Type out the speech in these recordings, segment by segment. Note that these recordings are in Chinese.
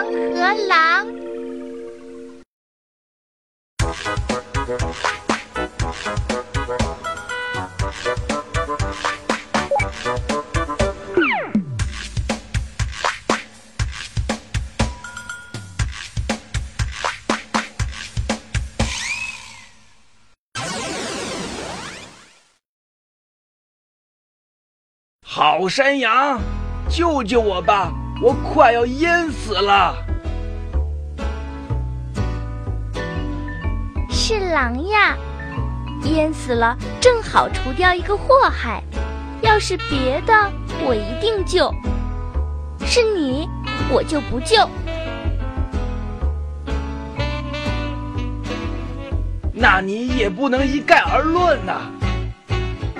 羊和狼。好山羊，救救我吧！我快要淹死了。是狼呀，淹死了正好除掉一个祸害。要是别的，我一定救。是你，我就不救。那你也不能一概而论呐。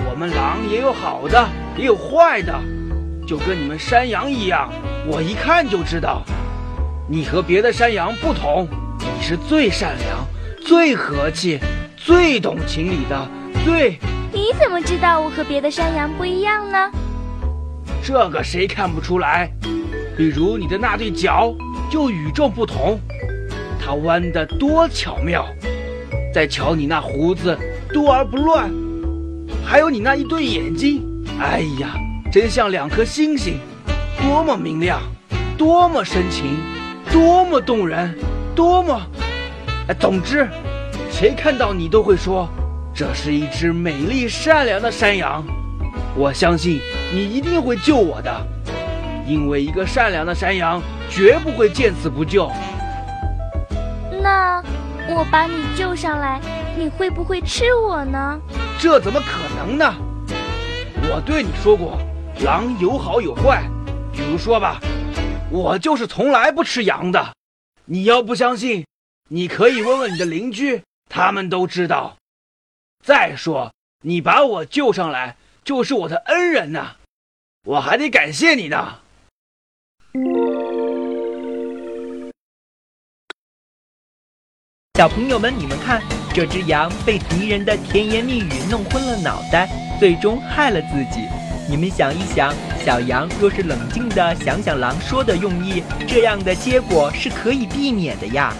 我们狼也有好的，也有坏的，就跟你们山羊一样，我一看就知道。你和别的山羊不同，你是最善良、最和气、最懂情理的，最……你怎么知道我和别的山羊不一样呢？这个谁看不出来？比如你的那对脚就与众不同，它弯得多巧妙。再瞧你那胡子多而不乱，还有你那一对眼睛，哎呀，真像两颗星星，多么明亮，多么深情，多么动人，多么……哎，总之，谁看到你都会说，这是一只美丽善良的山羊。我相信你一定会救我的，因为一个善良的山羊绝不会见死不救。那。我把你救上来，你会不会吃我呢？这怎么可能呢？我对你说过，狼有好有坏。比如说吧，我就是从来不吃羊的。你要不相信，你可以问问你的邻居，他们都知道。再说，你把我救上来，就是我的恩人呐，我还得感谢你呢。小朋友们，你们看，这只羊被敌人的甜言蜜语弄昏了脑袋，最终害了自己。你们想一想，小羊若是冷静的想想狼说的用意，这样的结果是可以避免的呀。